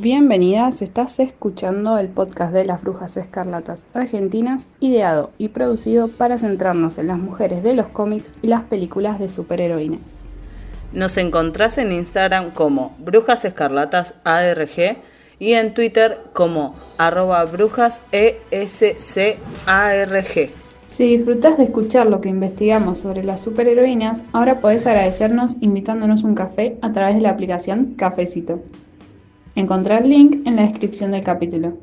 Bienvenidas, estás escuchando el podcast de las Brujas Escarlatas Argentinas, ideado y producido para centrarnos en las mujeres de los cómics y las películas de superheroínas. Nos encontrás en Instagram como Brujas Escarlatas ARG y en Twitter como arroba brujas ESCARG. Si disfrutas de escuchar lo que investigamos sobre las superheroínas, ahora podés agradecernos invitándonos un café a través de la aplicación Cafecito. Encontrar el link en la descripción del capítulo.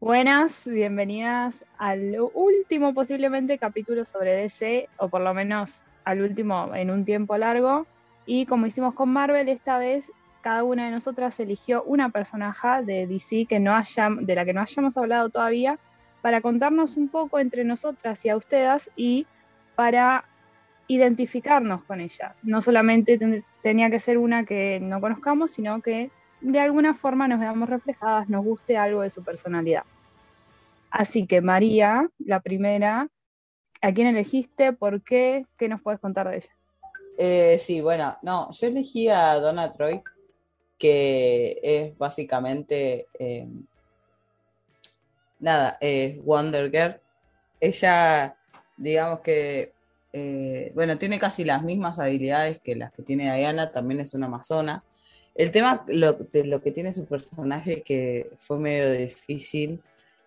Buenas, bienvenidas al último posiblemente capítulo sobre DC, o por lo menos al último en un tiempo largo. Y como hicimos con Marvel, esta vez cada una de nosotras eligió una personaje de DC que no haya, de la que no hayamos hablado todavía para contarnos un poco entre nosotras y a ustedes y para identificarnos con ella. No solamente tenía que ser una que no conozcamos, sino que de alguna forma nos veamos reflejadas, nos guste algo de su personalidad. Así que María, la primera, ¿a quién elegiste? ¿Por qué? ¿Qué nos puedes contar de ella? Eh, sí, bueno, no, yo elegí a Donna Troy que es básicamente, eh, nada, es Wonder Girl. Ella, digamos que, eh, bueno, tiene casi las mismas habilidades que las que tiene Diana, también es una amazona. El tema lo, de lo que tiene su personaje que fue medio difícil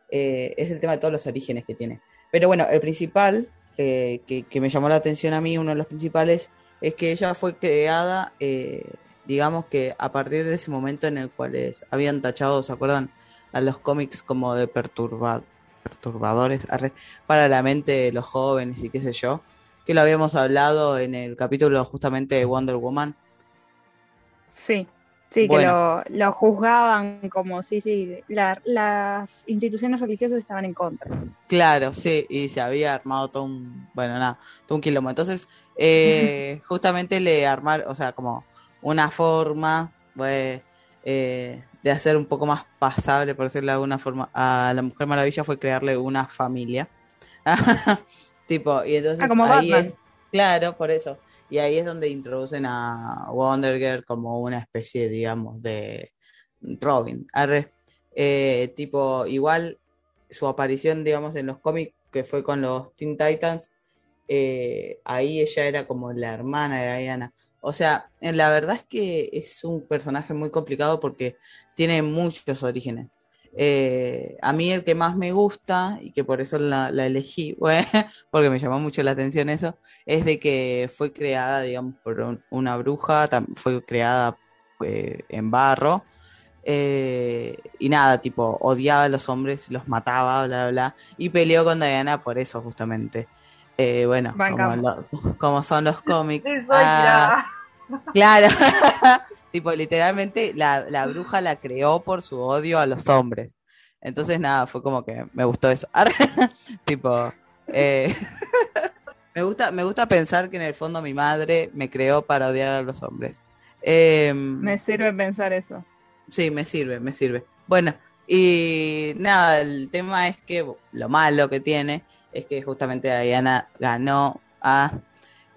eh, es el tema de todos los orígenes que tiene. Pero bueno, el principal, que, que, me llamó la atención a mí, uno de los principales, es que ella fue creada digamos que a partir de ese momento en el cual habían tachado, ¿se acuerdan? A los cómics como de perturbadores para la mente de los jóvenes y qué sé yo, que lo habíamos hablado en el capítulo justamente de Wonder Woman. Sí, sí, que lo, lo, juzgaban como, sí, sí, las instituciones religiosas estaban en contra. Claro, sí, y se había armado todo un, bueno, nada, todo un kilómetro. Entonces, eh, justamente le armaron, o sea, como una forma pues, eh, de hacer un poco más pasable, por decirlo de alguna forma, a la Mujer Maravilla fue crearle una familia. tipo, y entonces ah, ahí es, claro, por eso. Y ahí es donde introducen a Wonder Girl como una especie, digamos, de Robin. Eh, tipo, igual su aparición, digamos, en los cómics, que fue con los Teen Titans, eh, ahí ella era como la hermana de Diana. O sea, la verdad es que es un personaje muy complicado porque tiene muchos orígenes. Eh, a mí el que más me gusta y que por eso la, elegí, porque me llamó mucho la atención eso, es de que fue creada, digamos, por una bruja, fue creada eh, en barro. Eh, y nada, tipo, odiaba a los hombres, los mataba, bla, bla, bla, y peleó con Diana por eso, justamente. Eh, bueno, como, son los cómics. Ah, claro, tipo, literalmente la, bruja la creó por su odio a los hombres. Entonces, nada, fue como que me gustó eso. tipo, eh, me, gusta, me gusta pensar que en el fondo mi madre me creó para odiar a los hombres. Em, me sirve pensar eso. Sí, me sirve, me sirve. Bueno, y nada, el tema es que lo malo que tiene es que justamente Diana ganó a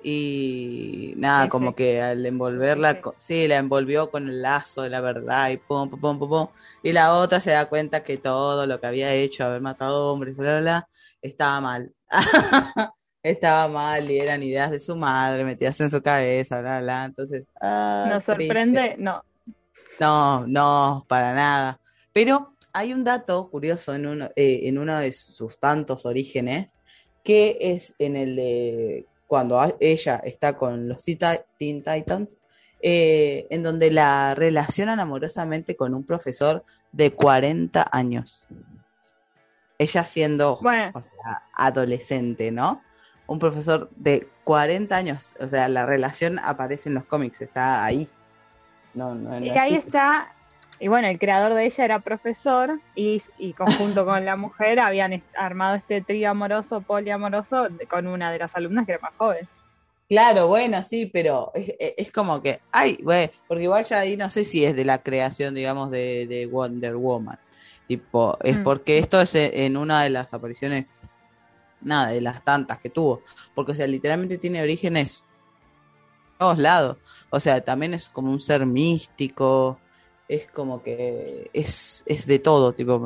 y nada, como que al envolverla, sí, la envolvió con el lazo de la verdad y pum, pum, pum, pum, Y la otra se da cuenta que todo lo que había hecho, haber matado hombres, bla, bla, bla, estaba mal. estaba mal y eran ideas de su madre metidas en su cabeza, bla, bla. Entonces, ah, ¿nos sorprende? No. No, no, para nada. Pero hay un dato curioso en uno, eh, en uno de sus tantos orígenes, que es en el de cuando ella está con los Teen Titans, eh, en donde la relacionan amorosamente con un profesor de 40 años. Ella siendo adolescente, ¿no? Un profesor de 40 años. O sea, la relación aparece en los cómics, está ahí. No, y ahí está y bueno, el creador de ella era profesor y, y conjunto con la mujer habían armado este trío amoroso, poliamoroso, con una de las alumnas que era más joven. Claro, bueno, sí, pero es, como que, ay, porque igual ya ahí no sé si es de la creación, digamos, de, Wonder Woman. Tipo, es mm. porque esto es en una de las apariciones, nada, de las tantas que tuvo. Porque, o sea, literalmente tiene orígenes todos lados. O sea, también es como un ser místico, es como que es, es de todo, tipo,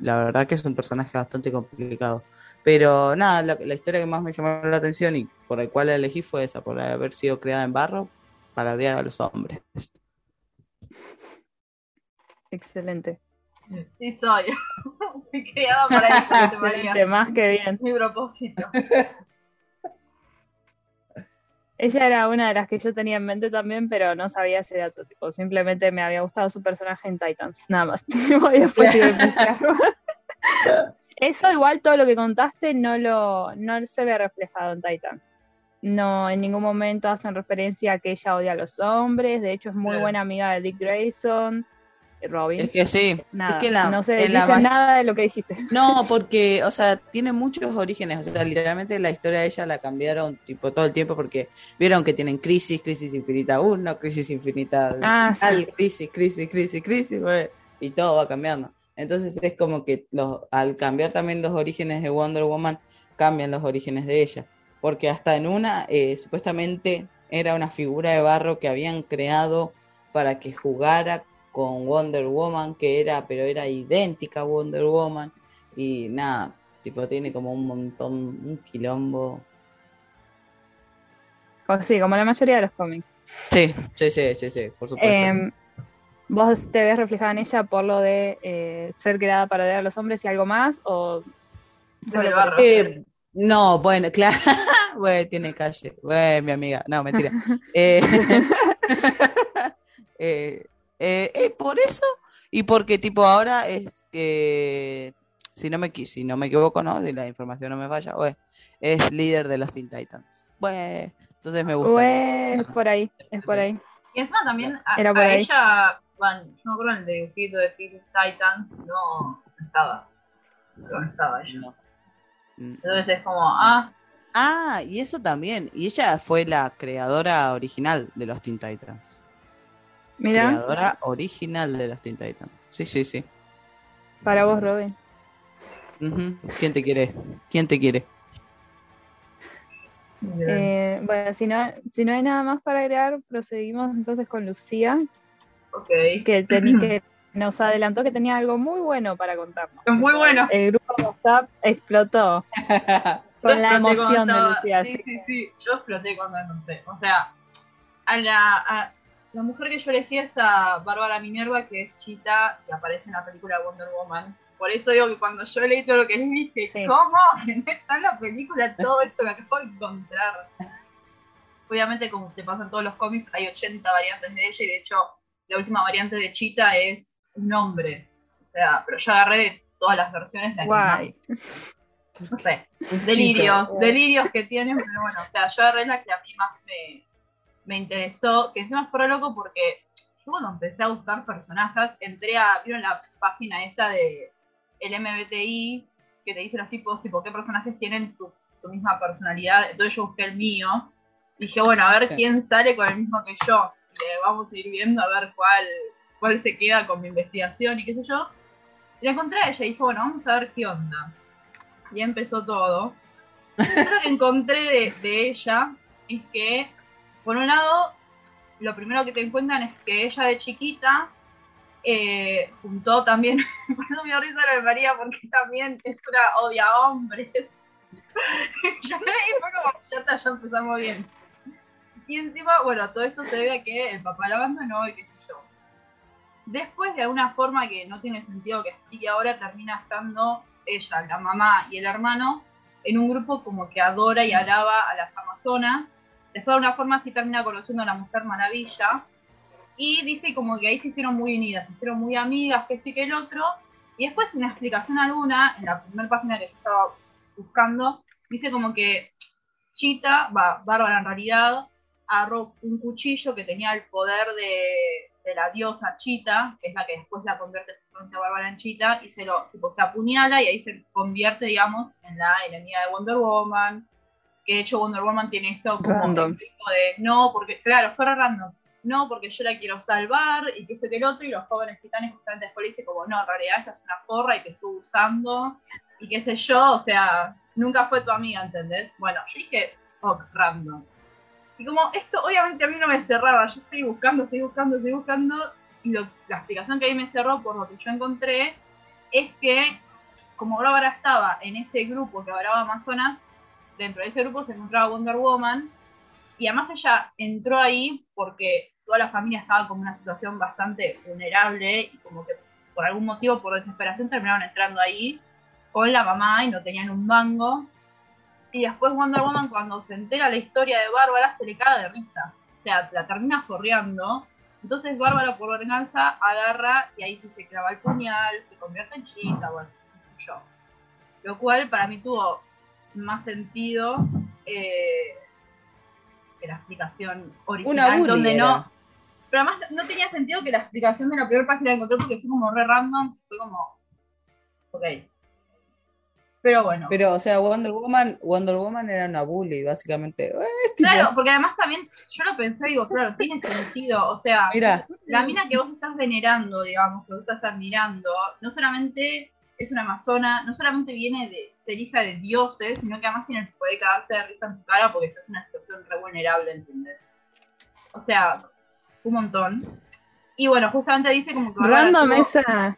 la verdad que es un personaje bastante complicado. Pero nada, la, la, historia que más me llamó la atención y por la cual la elegí fue esa, por haber sido creada en barro para odiar a los hombres. Excelente. Sí, soy. Fui criada para eso, Excelente, más que bien. Mi propósito. Ella era una de las que yo tenía en mente también, pero no sabía ese dato. Tipo, simplemente me había gustado su personaje en Titans, nada más. Eso igual todo lo que contaste no lo no se ve reflejado en Titans. No, en ningún momento hacen referencia a que ella odia a los hombres. De hecho, es muy buena amiga de Dick Grayson. Robin. Es que sí, nada, es que la, no se dice nada de lo que dijiste. No, porque, o sea, tiene muchos orígenes, o sea, literalmente la historia de ella la cambiaron tipo todo el tiempo porque vieron que tienen crisis, crisis infinita 1, crisis infinita ah, sí. crisis, crisis, crisis, crisis, y todo va cambiando. Entonces es como que los, al cambiar también los orígenes de Wonder Woman, cambian los orígenes de ella. Porque hasta en una, eh, supuestamente era una figura de barro que habían creado para que jugara con Wonder Woman, que era, pero era idéntica a Wonder Woman, y nada, tipo tiene como un montón, un quilombo. Sí, como la mayoría de los cómics. Sí, sí, sí, sí, sí por supuesto. Eh, ¿Vos te ves reflejada en ella por lo de eh, ser creada para odiar a los hombres y algo más? ¿O eh, no, bueno, claro. Güey, tiene calle. Güey, mi amiga. No, mentira. eh, eh, eh, por eso y porque tipo ahora es que si no me si no me equivoco no si la información no me falla es líder de los Teen Titans. Bueno entonces me gusta. Es por ahí es por ahí. Y encima también a, a ella bueno, yo me acuerdo en el dibujito de Teen Titans no estaba. No estaba ella. No. Mm. entonces es como ah. Ah y eso también y ella fue la creadora original de los Teen Titans Mira. Creadora original de los Teen Titans. Sí, sí, sí. Para vos, Robin. ¿Quién te quiere? ¿Quién te quiere? Eh, bueno, si no, si no hay nada más para agregar, proseguimos entonces con Lucía. Ok. Que, que nos adelantó que tenía algo muy bueno para contarnos. Muy bueno. El grupo WhatsApp explotó con la emoción de Lucía. Sí, sí, sí. Yo exploté cuando conté. O sea, a la, la mujer que yo elegí es a Bárbara Minerva, que es Chita, y aparece en la película Wonder Woman. Por eso digo que cuando yo leí todo lo que les dije, ¿cómo? Que no está en la película todo esto que acabo de encontrar. Obviamente, como te pasa en todos los cómics, hay 80 variantes de ella, y de hecho, la última variante de Chita es un nombre. O sea, pero yo agarré todas las versiones. La Guay. no sé, delirios, delirios que tienen, pero bueno, o sea, yo agarré la que a mí más me, me interesó, que encima fue loco porque yo cuando empecé a buscar personajes, entré a, vieron la página esta de el MBTI, que te dice los tipos, tipo, qué personajes tienen tu, misma personalidad, entonces yo busqué el mío, y dije, bueno, a ver quién sale con el mismo que yo, y vamos a ir viendo a ver cuál, cuál se queda con mi investigación y qué sé yo. Y la encontré a ella y dije, bueno, vamos a ver qué onda. Y empezó todo. Lo que encontré de, de ella es que por un lado, lo primero que te encuentran es que ella de chiquita eh, juntó también, por eso me dio risa lo de María, porque también es una odia a hombres. ya, ya, ya empezamos bien. Y encima, bueno, todo esto se debe a que el papá la abandonó y qué sé yo. Después, de alguna forma que no tiene sentido que explique ahora, termina estando ella, la mamá y el hermano en un grupo como que adora y alaba a las amazonas Después de una forma sí termina conociendo a la Mujer Maravilla. Y dice como que ahí se hicieron muy unidas, se hicieron muy amigas, que este y que el otro. Y después, sin explicación alguna, en la primera página que estaba buscando, dice como que Chita, va, Bárbara en realidad, agarró un cuchillo que tenía el poder de, la diosa Chita, que es la que después la convierte a Bárbara en Chita, y se lo tipo, se apuñala y ahí se convierte, digamos, en la enemiga de Wonder Woman, que de hecho Wonder Woman tiene esto como de no, porque claro, fue random, no, porque yo la quiero salvar y que este que el otro, y los jóvenes titanes justamente después le dicen como, no, en realidad esta es una porra y te estuvo usando, y qué sé yo, o sea, nunca fue tu amiga, ¿entendés? Bueno, yo dije, oh, random. Y como esto obviamente a mí no me cerraba, yo seguí buscando, seguí buscando, seguí buscando, y lo- la explicación que ahí me cerró por lo que yo encontré es que como Bárbara estaba en ese grupo que hablaba Amazonas, dentro de ese grupo se encontraba Wonder Woman, y además ella entró ahí porque toda la familia estaba como en una situación bastante vulnerable y como que por algún motivo, por desesperación, terminaron entrando ahí con la mamá y no tenían un mango. Y después Wonder Woman cuando se entera la historia de Bárbara se le caga de risa. O sea, la termina forreando. Entonces Bárbara por venganza agarra y ahí sí se clava el puñal, se convierte en chita, bueno, qué sé yo. Lo cual para mí tuvo más sentido eh, que la explicación original, Una donde no, pero además no tenía sentido que la explicación de la primera página que encontré porque fue como re random, fue como. Ok. Pero bueno. Pero, o sea, Wonder Woman, Wonder Woman era una bully, básicamente. Eh, tipo, claro, porque además también yo lo pensé, digo, claro, tiene sentido. O sea, Mira, la mina que vos estás venerando, digamos, que vos estás admirando, no solamente es una amazona, no solamente viene de ser hija de dioses, sino que además tiene el poder de cagarse de risa en tu cara porque estás en una situación re vulnerable, ¿entendés? O sea, un montón. Y bueno, justamente dice como que Random esa,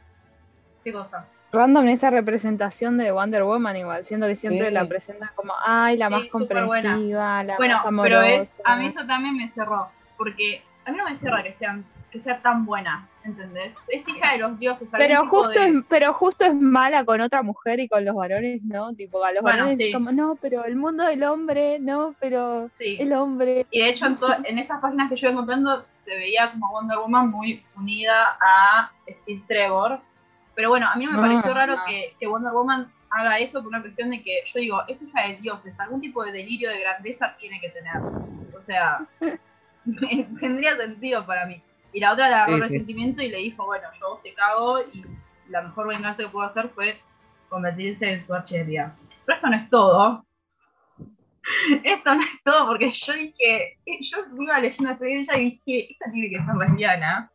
¿Qué cosa? random esa representación de Wonder Woman igual, siendo que siempre Sí. la presentan como, ay, la Sí, más comprensiva, la Bueno, más pero amorosa. es, a mí eso también me cerró, porque a mí no me cierra que sean que sea tan buena, ¿entendés? Es hija de los dioses. pero justo de- es, pero justo es mala con otra mujer y con los varones, ¿no? Tipo, a los Bueno, varones sí. es como, no, pero el mundo del hombre, no, pero Sí. el hombre. Y de hecho en, esas páginas que yo iba encontrando se veía como Wonder Woman muy unida a Steve Trevor. Pero bueno, a mí no me No, pareció raro no. que, que Wonder Woman haga eso por una cuestión de que yo digo, es hija de dioses, algún tipo de delirio de grandeza tiene que tener. O sea, tendría sentido para mí. Y la otra le agarró Sí, sí. resentimiento y le dijo, bueno, yo te cago y la mejor venganza que puedo hacer fue convertirse en su archería. Pero esto no es todo. Esto no es todo porque yo dije, yo iba leyendo de ella y dije, esta tiene que ser lesbiana.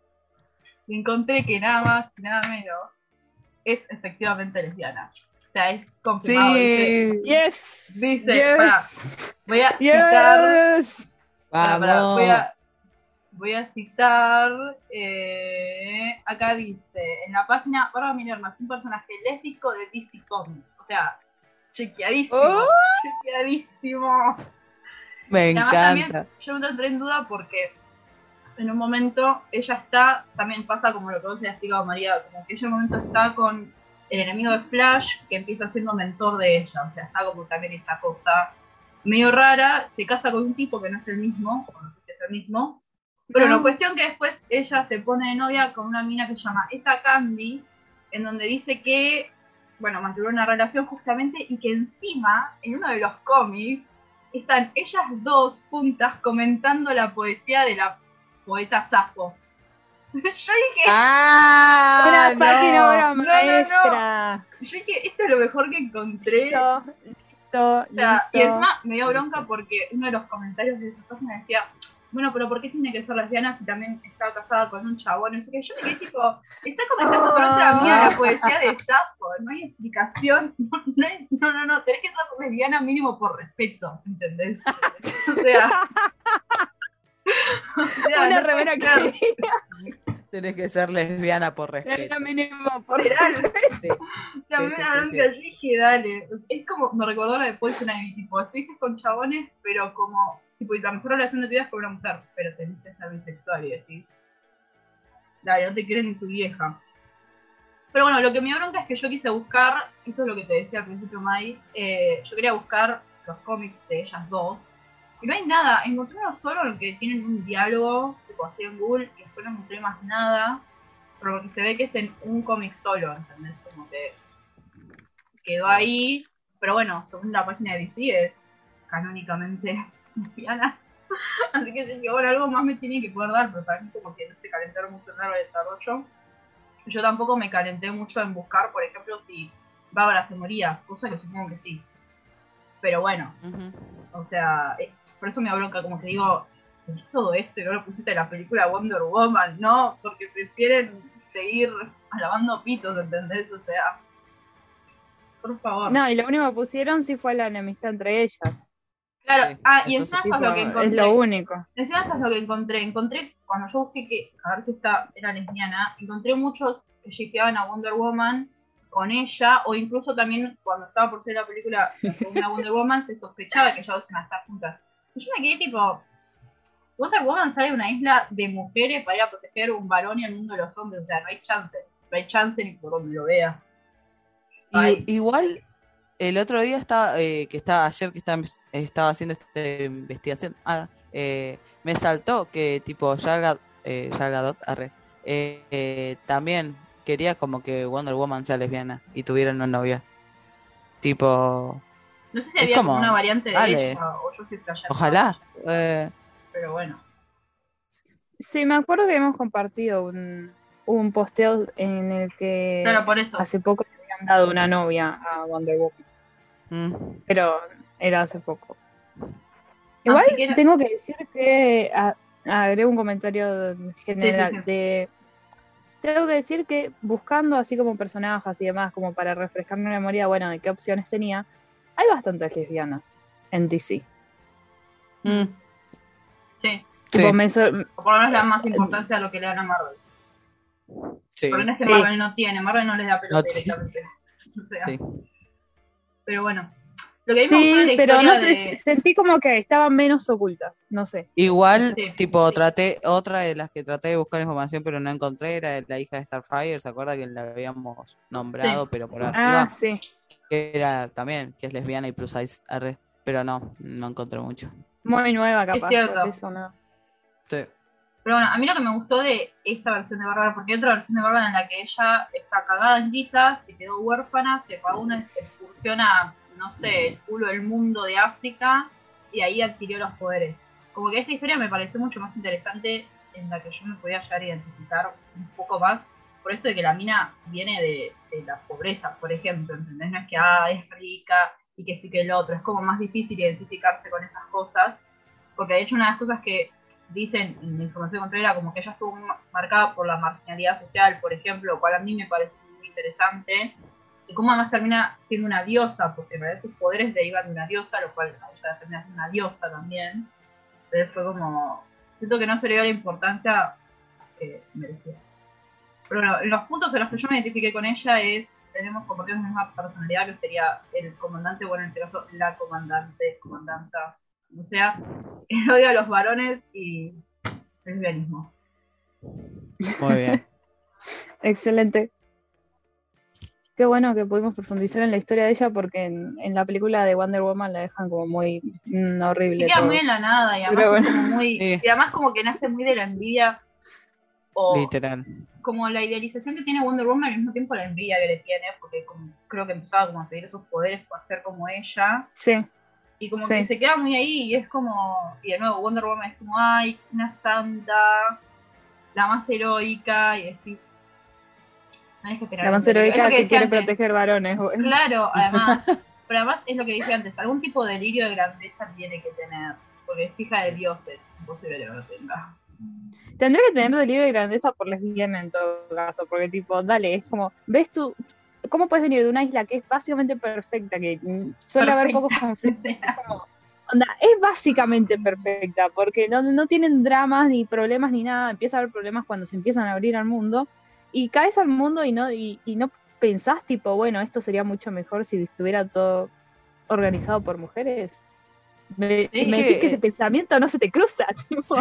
Y encontré que nada más y nada menos es efectivamente lesbiana. O sea, es confirmado. Dice, sí. Yes. Dice, yes. pará, voy a citar Yes. Pará, Vamos. voy, a, voy a citar. eh, acá dice: En la página Bárbara Minerva es un personaje lésbico de DC Comics. O sea, chequeadísimo. Oh. Chequeadísimo. Me además encanta. también yo me entré en duda porque en un momento ella está, también pasa como lo que vos le has explicado María, como que ella en un momento está con el enemigo de Flash que empieza siendo mentor de ella, o sea, está como también esa cosa medio rara, se casa con un tipo que no es el mismo, o no sé si es el mismo, pero No. la cuestión que después ella se pone de novia con una mina que se llama esta Candy, en donde dice que, bueno, mantuvieron una relación justamente y que encima, en uno de los cómics, están ellas dos juntas comentando la poesía de la poeta Safo. Yo dije, ¡Ah! Una no. página obra No, no, no. maestra. yo dije, esto es lo mejor que encontré. Listo, listo, O sea, y listo. encima me dio bronca porque uno de los comentarios de esa página decía, bueno, pero ¿por qué tiene que ser lesbiana si también está casada con un chabón? No sé qué. Yo me quedé tipo, está comentando con otra amiga la poesía de Safo, no hay explicación. No, no, hay- no, no, no, tenés que ser lesbiana mínimo por respeto, ¿entendés? O sea... o sea, Una no remera que Tenés que ser lesbiana por respeto. mínimo por Literal. Sí. También Sí, sí, sí, dije, dale. Es como, me recordó la de Poison Ivy, tipo, estuviste con chabones, pero como, tipo, y la mejor relación de tu vida es con una mujer, pero tenés que ser bisexual y decís, dale, no te quieres ni tu vieja. Pero bueno, lo que me dio bronca es que yo quise buscar, esto es lo que te decía al principio, Mai, eh, yo quería buscar los cómics de ellas dos, y no hay nada, encontré uno solo en que tienen un diálogo, tipo así en Google, y después no encontré más nada, pero porque se ve que es en un cómic solo, ¿entendés? Como que quedó ahí, pero bueno, según la página de DC es canónicamente lesbiana. Así que yo dije, bueno, algo más me tiene que poder dar, pero para mí como que no se calentaron mucho en el desarrollo. Yo tampoco me calenté mucho en buscar, por ejemplo, si Bárbara se moría, cosa que supongo que sí. Pero bueno, o sea, eh, por eso me da bronca, como que digo, ¿tenés todo esto y no lo pusiste en la película Wonder Woman? No, porque prefieren seguir alabando pitos, ¿entendés? O sea, por favor. No, y lo único que pusieron sí fue la enemistad entre ellas. Claro, Sí, ah, y encima eso es lo que encontré. es lo único. Encima eso es lo que encontré. Encontré, cuando yo busqué que, a ver si esta era lesbiana, encontré muchos que shipeaban a Wonder Woman con ella, o incluso también cuando estaba por ser la película la segunda Wonder Woman, se sospechaba que ellas dos iban a estar juntas. Y yo me quedé tipo, Wonder Woman sale de una isla de mujeres para ir a proteger un varón y el mundo de los hombres, o sea, no hay chance, no hay chance ni por donde lo vea. Y- igual, el otro día estaba, eh, que estaba, ayer que estaba, estaba haciendo esta investigación, ah, eh, me saltó que tipo Gal eh, Gal Gadot, arre, eh, eh, también quería como que Wonder Woman sea lesbiana y tuviera una novia. Tipo, No sé si Es había como, una variante de ella, o yo ojalá. eh, Pero bueno. Sí, me acuerdo que hemos compartido un, un posteo en el que Claro, por eso. hace poco le habían dado una novia a Wonder Woman, mm, pero era hace poco. Igual Así que- tengo que decir que a- agregué un comentario general Sí, sí, sí. de tengo que decir que buscando así como personajes y demás, como para refrescar mi memoria, bueno, de qué opciones tenía, hay bastantes lesbianas en DC. mm, Sí. Tipo, sí, me sor- O por lo menos le dan más importancia a lo que le dan a Marvel. Sí, Porque no es que Sí. Marvel no tiene, Marvel no les da pelota No directamente. O sea, sí. Pero bueno. Lo que a mí me gustó de Sí, la pero no sé, de- sentí como que estaban menos ocultas, no sé. Igual, Sí, tipo, sí. traté, otra de las que traté de buscar información pero no encontré era la hija de Starfire, ¿se acuerda que la habíamos nombrado, Sí. pero por Ah, arriba? sí. que era también, que es lesbiana y plus size, arre, pero no, no encontré mucho. Muy nueva, capaz. cierto. por eso no. Sí. Pero bueno, a mí lo que me gustó de esta versión de Bárbara, porque hay otra versión de Bárbara en la que ella está cagada en guita, se quedó huérfana, se pagó una excursión a, no sé, el culo del mundo de África y ahí adquirió los poderes. Como que esta historia me pareció mucho más interesante en la que yo me podía llegar a identificar un poco más, por esto de que la mina viene de, de la pobreza, por ejemplo, ¿entendés? No es que ah, es rica y que sí que el otro, es como más difícil identificarse con esas cosas, porque de hecho una de las cosas que dicen en la información contraria como que ella estuvo ma- marcada por la marginalidad social, por ejemplo, lo cual a mí me parece muy interesante, y cómo además termina siendo una diosa, porque en realidad sus poderes derivan de una diosa, lo cual a ella termina siendo una diosa también, entonces fue como, siento que no se le dio la importancia que merecía. Pero bueno, los puntos en los que yo me identifiqué con ella es, tenemos compartimos la misma personalidad que sería el comandante, bueno en este caso la comandante, comandanta, o sea, el odio a los varones y el lesbianismo. Muy bien. Excelente. Qué bueno que pudimos profundizar en la historia de ella porque en, en la película de Wonder Woman la dejan como muy mm, horrible. Queda todo. muy en la nada y además, bueno. como muy, Sí. y además como que nace muy de la envidia o Literal. como la idealización que tiene Wonder Woman y al mismo tiempo la envidia que le tiene porque como- creo que empezaba como a pedir esos poderes para ser como ella Sí, y como Sí. que se queda muy ahí y es como y de nuevo Wonder Woman es como ay una santa la más heroica y decís no hay que esperar la más heroica que, quiere antes. proteger varones. Claro, además, pero además es lo que dije antes, algún tipo de delirio de grandeza tiene que tener, porque es hija de dioses, imposible que no tenga. Tendría que tener delirio de grandeza por lesbiana en todo caso, porque tipo, dale, es como, ¿ves tú? ¿Cómo puedes venir de una isla que es básicamente perfecta, que mm, suele haber pocos conflictos? Como, onda, es básicamente perfecta, porque no, no tienen dramas ni problemas ni nada, empieza a haber problemas cuando se empiezan a abrir al mundo, y caes al mundo y no, y, y no pensás tipo, bueno, esto sería mucho mejor si estuviera todo organizado por mujeres. Me, Es me que- decís que ese pensamiento no se te cruza. tipo.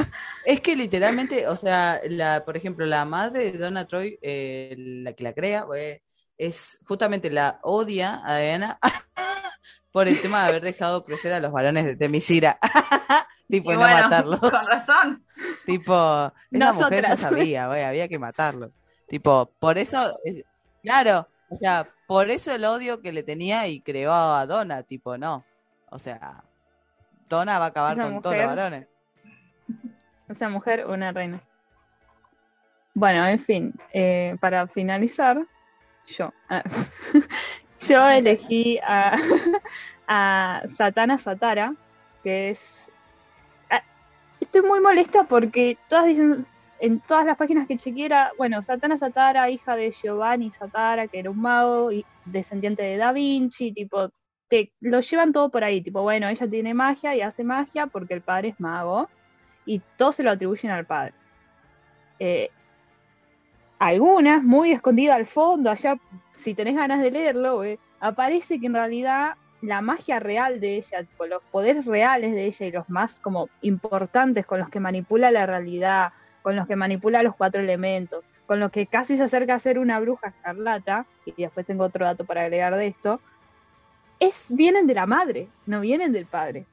Es que literalmente, o sea, la, por ejemplo, la madre de Donna Troy, eh, la que la crea, eh, es justamente la odia a Diana por el tema de haber dejado crecer a los varones de Temisira. tipo, Y no bueno, matarlos. con razón. Tipo, esa mujer ya sabía, güey, había que matarlos. Tipo, por eso, es- claro, o sea, por eso el odio que le tenía y creó a Donna, tipo, no. O sea, Donna va a acabar Esa con todos los varones. Esa mujer, una reina. Bueno, en fin, eh, para finalizar, yo. ah, yo elegí a, a Satana Satara, que es. ah, estoy muy molesta porque todas dicen. En todas las páginas que chequeé era, bueno, Satana Satara, hija de Giovanni Satara, que era un mago y descendiente de Da Vinci, tipo, te lo llevan todo por ahí, tipo, bueno, ella tiene magia y hace magia porque el padre es mago y todo se lo atribuyen al padre. Eh, algunas, muy escondidas al fondo, allá, si tenés ganas de leerlo, eh, aparece que en realidad la magia real de ella, los poderes reales de ella y los más como importantes con los que manipula la realidad, con los que manipula los cuatro elementos, con los que casi se acerca a ser una bruja escarlata, y después tengo otro dato para agregar de esto, es, vienen de la madre, no vienen del padre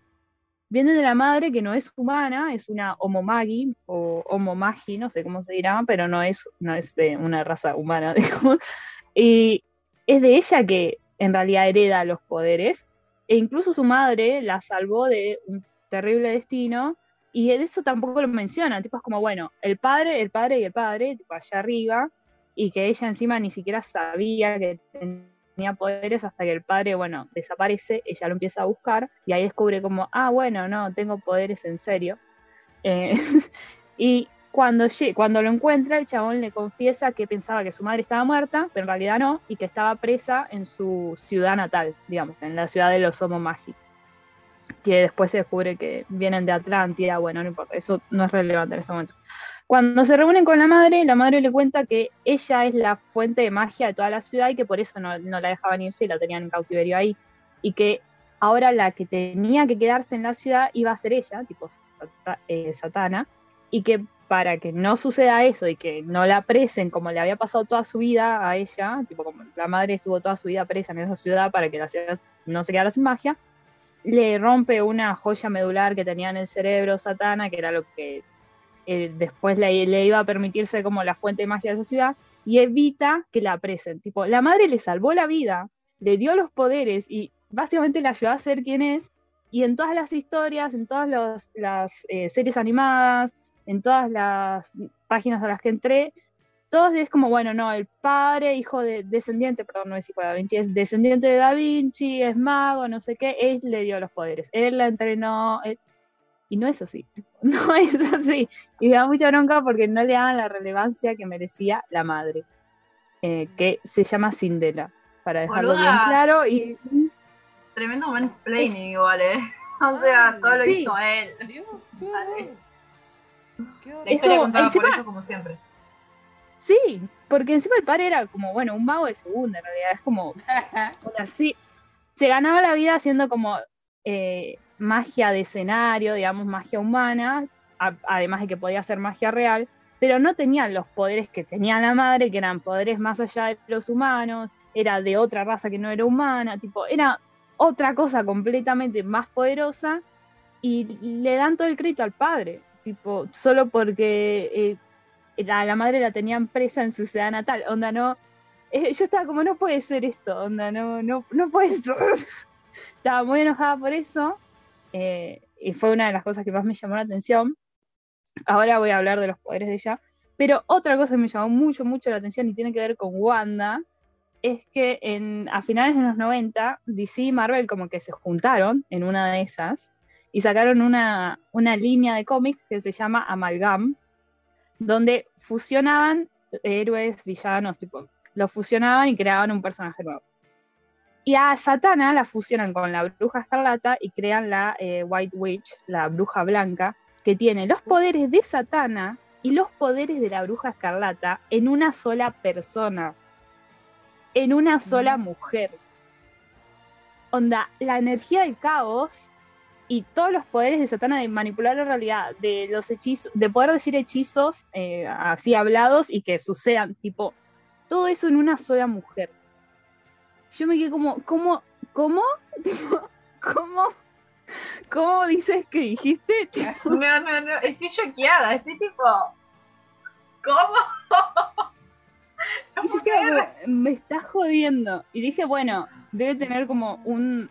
viene de la madre que no es humana, es una homomagi o homomagi, no sé cómo se dirá, pero no es, no es de una raza humana, Y es de ella que en realidad hereda los poderes, e incluso su madre la salvó de un terrible destino, y eso tampoco lo menciona, tipo es como, bueno, el padre, el padre y el padre, tipo allá arriba, y que ella encima ni siquiera sabía que tenía poderes hasta que el padre, bueno, desaparece, ella lo empieza a buscar y ahí descubre como, ah, bueno, no, tengo poderes en serio. Eh, y cuando, cuando lo encuentra, el chabón le confiesa que pensaba que su madre estaba muerta, pero en realidad no, y que estaba presa en su ciudad natal, digamos, en la ciudad de los Homo Mágicos. Que después se descubre que vienen de Atlántida, bueno, no importa, eso no es relevante en este momento. Cuando se reúnen con la madre, la madre le cuenta que ella es la fuente de magia de toda la ciudad y que por eso no, la dejaban irse y la tenían en cautiverio ahí. Y que ahora la que tenía que quedarse en la ciudad iba a ser ella, tipo eh, Satana, y que para que no suceda eso y que no la presen como le había pasado toda su vida a ella, tipo como la madre estuvo toda su vida presa en esa ciudad para que la ciudad no se quedara sin magia, le rompe una joya medular que tenía en el cerebro Satana, que era lo que eh, después le, iba a permitirse como la fuente de magia de esa ciudad, y evita que la apresen. Tipo, la madre le salvó la vida, le dio los poderes y básicamente la ayudó a ser quien es. Y en todas las historias, en todas las eh, series animadas, en todas las páginas a las que entré, todos es como, bueno, no, el padre, hijo de, descendiente, perdón, no es hijo de Da Vinci, es descendiente de Da Vinci, es mago, no sé qué, él le dio los poderes, él la entrenó, y no es así, no es así. Y me da mucha bronca porque no le daban la relevancia que merecía la madre, eh, que se llama Sindela, para dejarlo bien claro. y Tremendo mansplaining igual, ¿eh? O sea, todo lo hizo él. la historia contada por eso como siempre. Sí, porque encima el padre era como, bueno, un mago de segunda en realidad, es como, así, se ganaba la vida haciendo como eh, magia de escenario, digamos, magia humana, además de que podía ser magia real, pero no tenían los poderes que tenía la madre, que eran poderes más allá de los humanos, era de otra raza que no era humana, tipo, era otra cosa completamente más poderosa y le dan todo el crédito al padre, tipo, solo porque eh, la, madre la tenían presa en su ciudad natal, onda, no, eh, yo estaba como, no puede ser esto, onda, no, no, no puede ser. estaba muy enojada por eso eh, y fue una de las cosas que más me llamó la atención. Ahora voy a hablar de los poderes de ella, pero otra cosa que me llamó mucho, mucho la atención y tiene que ver con Wanda, es que en, a finales de los 90, DC y Marvel como que se juntaron en una de esas y sacaron una, una línea de cómics que se llama Amalgam, donde fusionaban héroes, villanos, tipo, los fusionaban y creaban un personaje nuevo. Y a Satana la fusionan con la bruja escarlata y crean la eh, White Witch, la bruja blanca, que tiene los poderes de Satana y los poderes de la bruja escarlata en una sola persona, en una sola mujer. Onda, la energía del caos y todos los poderes de Satana de manipular la realidad, de los hechizos, de poder decir hechizos eh, así hablados y que sucedan, tipo, todo eso en una sola mujer yo me quedé como, ¿cómo? ¿Cómo? ¿Cómo? ¿Cómo dices que dijiste? No, no, no, estoy choqueada, estoy tipo, ¿cómo? y me estás jodiendo. Y dije, bueno, debe tener como un,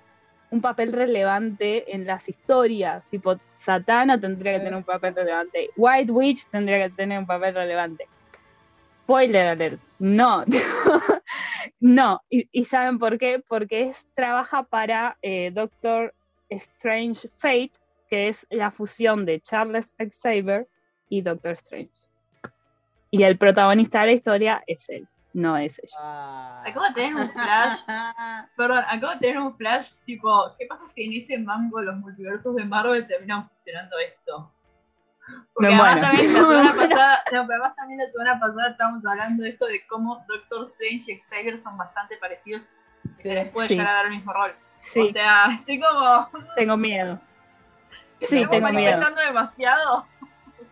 un papel relevante en las historias. Tipo, Satana tendría que tener un papel relevante. White Witch tendría que tener un papel relevante. Spoiler alert. No. No, y, ¿saben por qué? Porque es, trabaja para eh, Doctor Strange Fate, que es la fusión de Charles Xavier y Doctor Strange. Y el protagonista de la historia es él. no es ella. Ah. Acabo de tener un flash. Perdón, acabo de tener un flash tipo, ¿qué pasa si en este mango los multiversos de Marvel terminan funcionando esto? Porque Me además muero. también la semana pasada, no, pero además también la semana pasada estábamos hablando de esto de cómo Doctor Strange y Xavier son bastante parecidos y se les puede Sí. llegar a dar el mismo rol. Sí, O sea, estoy como tengo miedo. Sí, estamos tengo miedo. manifestando demasiado.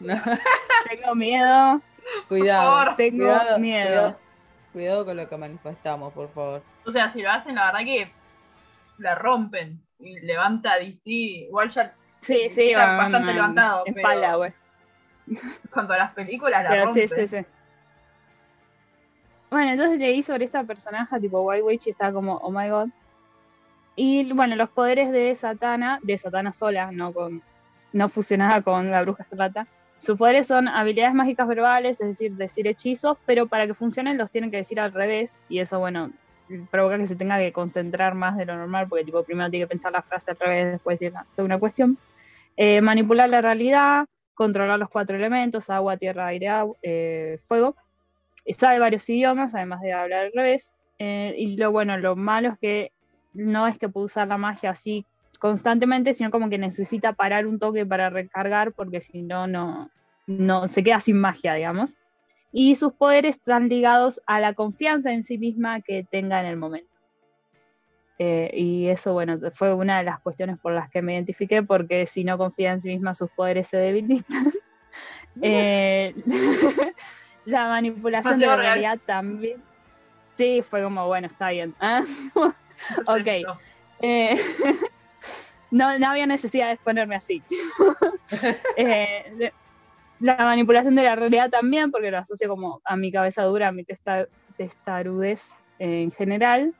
No, Tengo miedo, cuidado. favor. tengo cuidado, miedo. Cuidado, cuidado con lo que manifestamos, por favor. O sea, si lo hacen, la verdad que la rompen y levanta DC. Igual ya Sí, sí, Está bastante va- levantado, pala, güey. cuando a las películas la Pero sí, rompen. sí, sí. Bueno, entonces leí sobre esta personaje tipo White Witch y estaba como, oh my god. Y bueno, los poderes de Satana, de Satana sola, no con no fusionada con la bruja escarlata. Sus poderes son habilidades mágicas verbales, es decir, decir hechizos, pero para que funcionen los tienen que decir al revés. Y eso, bueno, provoca que se tenga que concentrar más de lo normal, porque tipo primero tiene que pensar la frase al revés, después decir toda una cuestión. Eh, manipular la realidad, controlar los cuatro elementos, agua, tierra, aire, au- eh, fuego. Sabe varios idiomas, además de hablar al revés. Eh, y lo bueno, lo malo es que no es que puede usar la magia así constantemente, sino como que necesita parar un toque para recargar, porque si no, no, no se queda sin magia, digamos. Y sus poderes están ligados a la confianza en sí misma que tenga en el momento. Eh, y eso, bueno, fue una de las cuestiones por las que me identifiqué, porque si no confía en sí misma, sus poderes se debilitan. Eh, la manipulación de la realidad también. Sí, fue como, bueno, está bien. Ah, ok. Eh, no, no había necesidad de exponerme así. De- la manipulación de la realidad también, porque lo asocio como a mi cabeza dura, a mi testa- testarudez en general.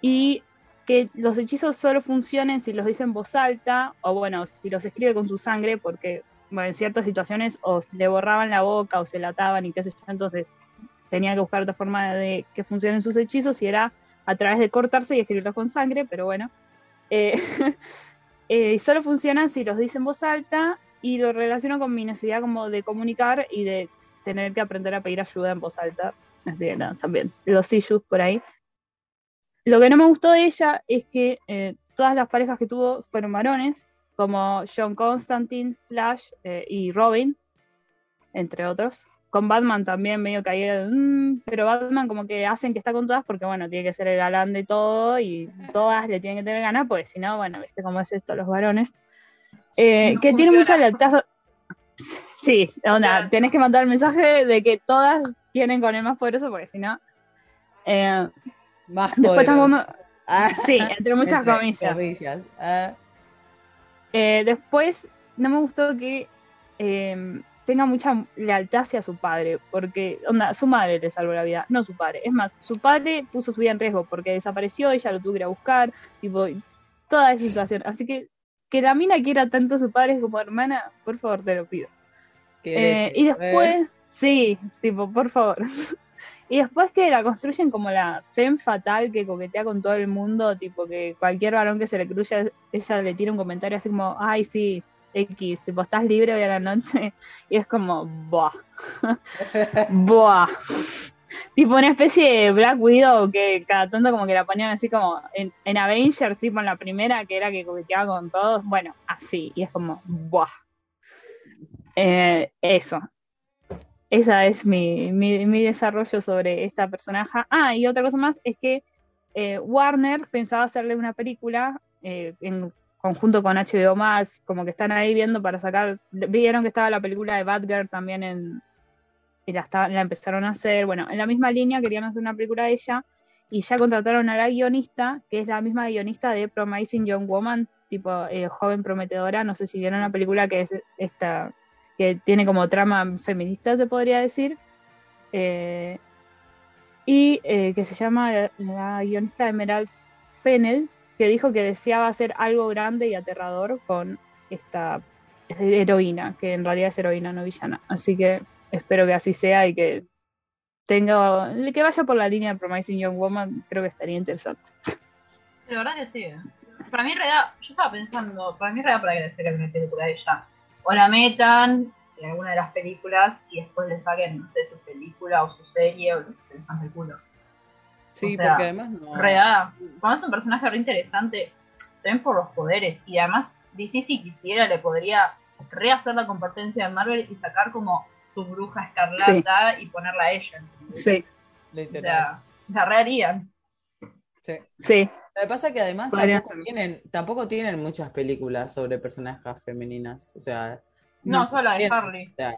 Y que los hechizos solo funcionen si los dice en voz alta, o bueno, si los escribe con su sangre, porque bueno, en ciertas situaciones o le borraban la boca o se la ataban y qué sé yo, entonces tenía que buscar otra forma de que funcionen sus hechizos y era a través de cortarse y escribirlos con sangre, pero bueno. Eh, eh, solo funcionan si los dice en voz alta y lo relaciono con mi necesidad como de comunicar y de tener que aprender a pedir ayuda en voz alta. Así que nada, también los issues por ahí. Lo que no me gustó de ella es que eh, todas las parejas que tuvo fueron varones, como John Constantine, Flash eh, y Robin, entre otros. Con Batman también medio caía, mm, pero Batman como que hacen que está con todas porque bueno, tiene que ser el galán de todo y todas le tienen que tener ganas, porque si no, bueno, viste cómo es esto los varones. Eh, No que tiene mucha lealtad. Sí, onda, tenés que mandar el mensaje de que todas tienen con el más poderoso, porque si no. eh, Más después tampoco. Ah, Sí, entre muchas entre comillas. comillas. Ah, Eh, después, no me gustó que eh, tenga mucha lealtad hacia su padre, porque, onda, su madre le salvó la vida, no su padre. Es más, su padre puso su vida en riesgo porque desapareció, ella lo tuvo que ir a buscar, tipo, toda esa situación. Así que que la mina quiera tanto a su padre como hermana, por favor, te lo pido. Eh, y después, sí, tipo, por favor. y después que la construyen como la femme fatal que coquetea con todo el mundo, tipo que cualquier varón que se le cruce, ella le tira un comentario así como, ay, sí, X, tipo, estás libre hoy a la noche. Y es como, buah, buah. tipo una especie de Black Widow que cada tanto como que la ponían así como en, en Avengers, tipo en la primera que era que coqueteaba con todos, bueno, así, y es como, buah. Eh, eso. Esa es mi, mi, mi desarrollo sobre esta personaje. Ah, y otra cosa más es que eh, Warner pensaba hacerle una película eh, en conjunto con HBO Max, como que están ahí viendo para sacar. Vieron que estaba la película de Batgirl también en. Y la, estaban- la empezaron a hacer. Bueno, en la misma línea querían hacer una película de ella. Y ya contrataron a la guionista, que es la misma guionista de Promising Young Woman, tipo eh, joven prometedora. No sé si vieron la película que es esta que tiene como trama feminista, se podría decir. Eh, y eh, que se llama la, la guionista Emerald Fennel, que dijo que deseaba hacer algo grande y aterrador con esta heroína, que en realidad es heroína, no villana. Así que espero que así sea y que tenga que vaya por la línea de Promising Young Woman, creo que estaría interesante. De verdad que sí. Para mí, en realidad, yo estaba pensando, para mí, en realidad, para que le saquen una película ella, o la metan en alguna de las películas y después le saquen, no sé, su película o su serie o lo que se les el culo. Sí, O sea, porque además no. Redada. Cuando es un personaje re interesante, también por los poderes. Y además, DC si quisiera le podría rehacer la competencia de Marvel y sacar como su bruja escarlata y ponerla a ella. ¿entendés? Sí, O Literal. sea, la reharían. Sí. sí. Lo que pasa es que además tampoco tienen, tampoco tienen muchas películas sobre personajes femeninas. O sea, No, solo la de. Harley. o sea,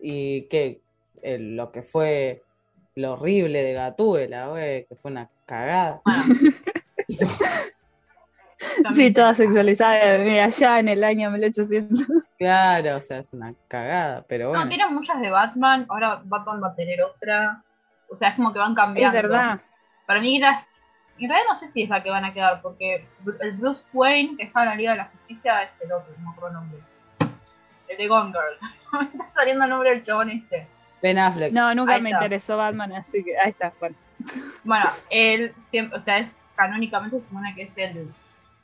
y que eh, lo que fue lo horrible de Gatúbela, güey, que fue una cagada. Bueno, Sí, toda sexualizada de allá en el año 1800. Claro, o sea, es una cagada, pero bueno. No, tienen muchas de Batman. Ahora Batman va a tener otra. O sea, es como que van Es cambiando. verdad. Para mí, la- en realidad no sé si es la que van a quedar, porque el Bruce Wayne que está en la Liga de la Justicia es el otro, no me acuerdo el nombre. El de Gone Girl. me está saliendo el nombre del chabón este. Ben Affleck. No, nunca Ahí me está. interesó Batman, así que ahí está. Bueno, Bueno, él siempre, o sea, es canónicamente se supone que es el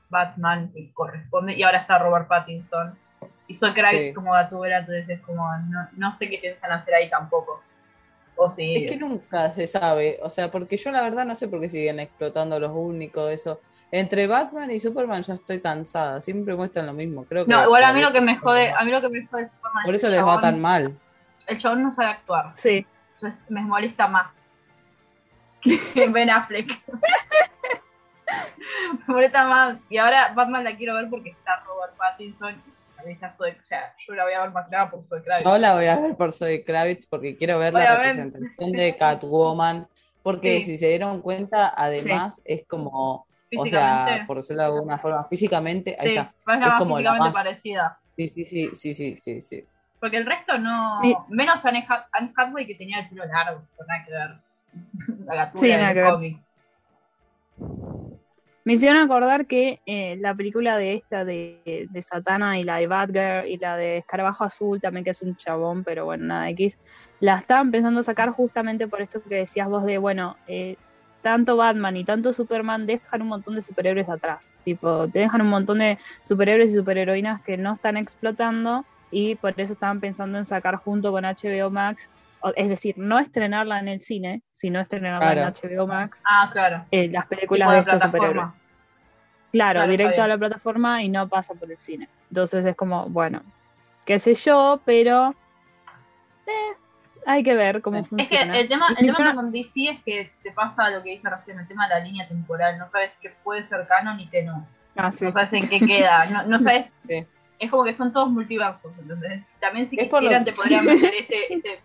Batman que corresponde, y ahora está Robert Pattinson. Y soy Kravitz Sí. como Gatúbela, entonces es como, no, no sé qué piensan hacer ahí tampoco. Es que nunca se sabe, o sea, porque yo la verdad no sé por qué siguen explotando los únicos, eso. Entre Batman y Superman ya estoy cansada, siempre muestran lo mismo, creo que no, igual a mí lo que me jode, a mí lo que me jode es Superman Por es eso les va tan mal. El chabón no sabe actuar. sí. Entonces me molesta más que Ben Affleck. me molesta más. Y ahora Batman la quiero ver porque está Robert Pattinson. A mí está Zoe- o sea, yo la voy a ver más que nada por Zoe Kravitz. Yo la voy a ver por Zoe Kravitz porque quiero ver la representación de Catwoman, porque Sí. si se dieron cuenta, además es como, o sea, por decirlo de alguna forma, físicamente, ahí sí, está. es como la más- parecida. Sí, sí, sí, sí, sí, sí, sí. Porque el resto no. Menos Anne, Ha- Anne Hathaway que tenía el pelo largo, con nada que ver. La gatura Sí, nada del que ver. cómic. Me hicieron acordar que eh, la película de esta de, de Satana y la de Batgirl y la de Escarabajo Azul también que es un chabón, pero bueno, nada X, la estaban empezando a sacar justamente por esto que decías vos de, bueno, eh, tanto Batman y tanto Superman dejan un montón de superhéroes atrás, tipo, te dejan un montón de superhéroes y superheroínas que no están explotando y por eso estaban pensando en sacar junto con HBO Max, es decir, no estrenarla en el cine, sino estrenarla Claro. en HBO Max, Ah, claro. eh, las películas de de estos superhéroes. plataforma. Claro, Claro, directo a la plataforma y no pasa por el cine. Entonces es como, bueno, qué sé yo, pero eh, hay que ver cómo Es que Es que funciona. el tema, Y el tema funciona- con DC es que te pasa lo que dije recién, el tema de la línea temporal. No sabes qué puede ser canon y qué no. Ah, sí. No sabes en qué queda. No, no sabes. Sí. Es como que son todos multiversos. ¿entendés? También si Es lo- quisieran te podrían meter ese, ese,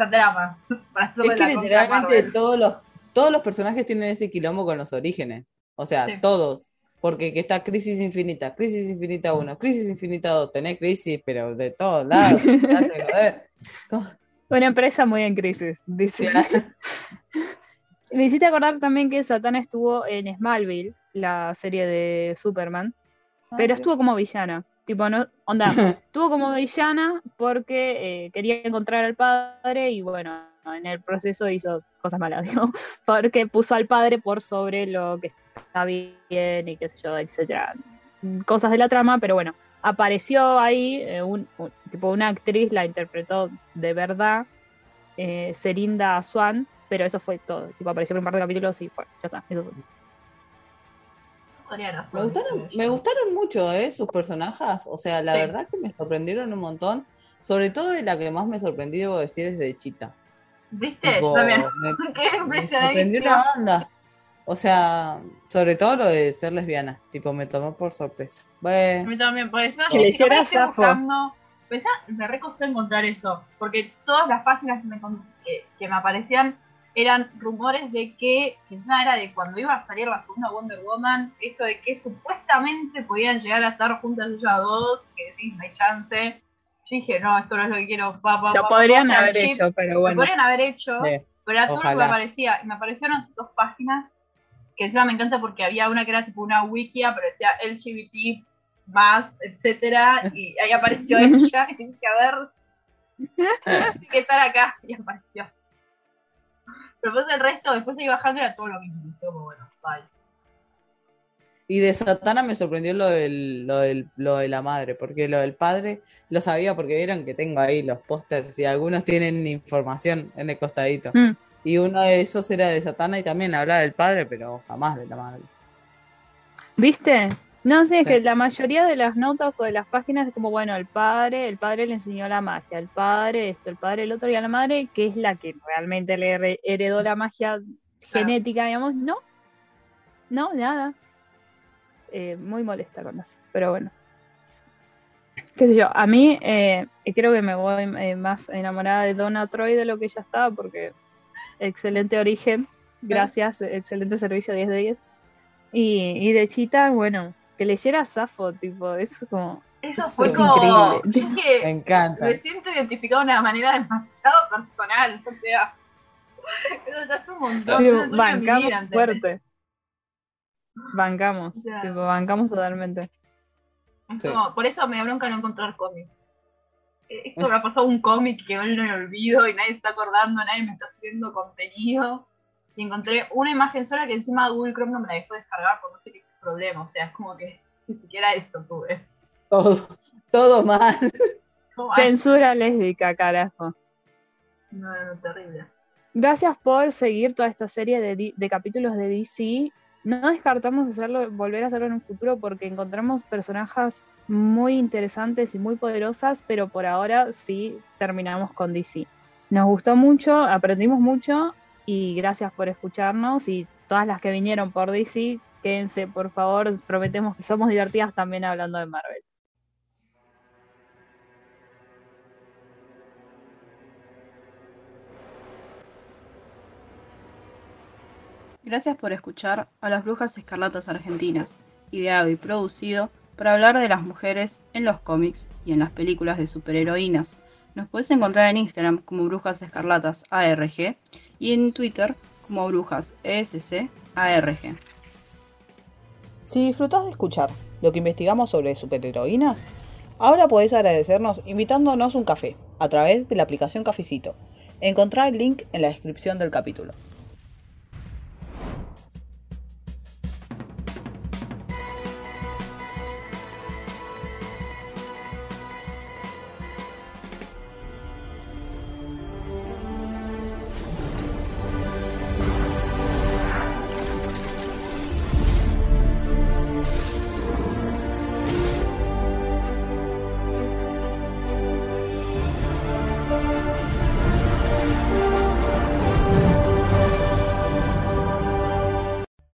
esa trama. Para hacerle Es que literalmente todos los, todos los personajes tienen ese quilombo con los orígenes. O sea, Sí. todos. Porque que está Crisis Infinita, Crisis Infinita 1, Crisis Infinita 2, tenés crisis, pero de todos lados. Una empresa muy en crisis, dice. Me hiciste acordar también que Satana estuvo en Smallville, la serie de Superman, pero estuvo como villana. Tipo, no, onda, estuvo como villana porque eh, quería encontrar al padre y bueno, en el proceso hizo cosas malas, digo, porque puso al padre por sobre lo que está bien y qué sé yo, etcétera. Cosas de la trama, pero bueno, apareció ahí eh, un, un- tipo una actriz la interpretó de verdad, eh, Serinda Swan, pero eso fue todo. Tipo, apareció en un par de capítulos y fue, ya está, eso fue. Me gustaron, me gustaron mucho eh, sus personajes, o sea, la Sí. verdad que me sorprendieron un montón. Sobre todo de la que más me sorprendió, debo decir, es de Chita. ¿Viste? Tipo, También. me, Qué me sorprendió una banda. O sea, sobre todo lo de ser lesbiana, tipo, me tomó por sorpresa. A Bueno, mí también, por eso Que estoy buscando. Pensá, me recostó encontrar eso, porque todas las páginas que me, que, que me aparecían eran rumores de que, que encima era de cuando iba a salir la segunda Wonder Woman, esto de que supuestamente podían llegar a estar juntas ellas dos, que decís, no hay chance. Yo dije, no, esto no es lo que quiero, papá. Lo podrían haber hecho, pero Lo bueno. podrían haber hecho, pero lo que me aparecía. Y me aparecieron dos páginas que encima me encanta porque había una que era tipo una wikia, pero decía LGBT más, etcétera, y ahí apareció ella, y dije, a ver, que estar acá, y apareció. Pero después el resto, después seguí bajando, era todo lo mismo. como, bueno, bye. Y de Satana me sorprendió lo, del, lo, del, lo de la madre, porque lo del padre lo sabía porque vieron que tengo ahí los pósters y algunos tienen información en el costadito. Mm. Y uno de esos era de Satana y también hablaba del padre, pero jamás de la madre. ¿Viste? No, sí, es Sí. que la mayoría de las notas o de las páginas es como, bueno, el padre, el padre le enseñó la magia, el padre esto, el padre el otro, y a la madre, que es la que realmente le hered- heredó la magia genética, digamos, no, no, nada. Eh, muy molesta con eso, pero bueno. Qué sé yo, a mí eh, creo que me voy eh, más enamorada de Donna Troy de lo que ella estaba, porque excelente origen, gracias, excelente servicio 10 de 10. Y, y de Chita, bueno, que leyera Safo, tipo, eso como... Eso Eso fue es como. increíble. yo Me que encanta. me siento identificado de una manera demasiado personal. O sea, eso ya es un montón. es mi bancamos vida, fuerte. Bancamos, O sea, tipo, bancamos totalmente. Es Sí. como- por eso me da bronca no encontrar cómics. Esto me ha pasado un cómic que hoy no me olvido y nadie se está acordando, nadie me está subiendo contenido. Y encontré una imagen sola que encima Google Chrome no me la dejó descargar por no sé qué problema. O sea, es como que ni siquiera esto tuve. Todo, todo mal. Censura lésbica, carajo. no, no, terrible. Gracias por seguir toda esta serie de, de capítulos de DC. No descartamos hacerlo, volver a hacerlo en un futuro porque encontramos personajes muy interesantes y muy poderosas, pero por ahora sí terminamos con DC. Nos gustó mucho, aprendimos mucho y gracias por escucharnos y todas las que vinieron por DC, quédense por favor, prometemos que somos divertidas también hablando de Marvel. Gracias por escuchar a las Brujas Escarlatas Argentinas, ideado y producido para hablar de las mujeres en los cómics y en las películas de superheroínas. Nos puedes encontrar en Instagram como Brujas Escarlatas ARG y en Twitter como Brujas ESC ARG. Si disfrutás de escuchar lo que investigamos sobre superheroínas, ahora podés agradecernos invitándonos un café a través de la aplicación Cafecito. Encontrá el link en la descripción del capítulo.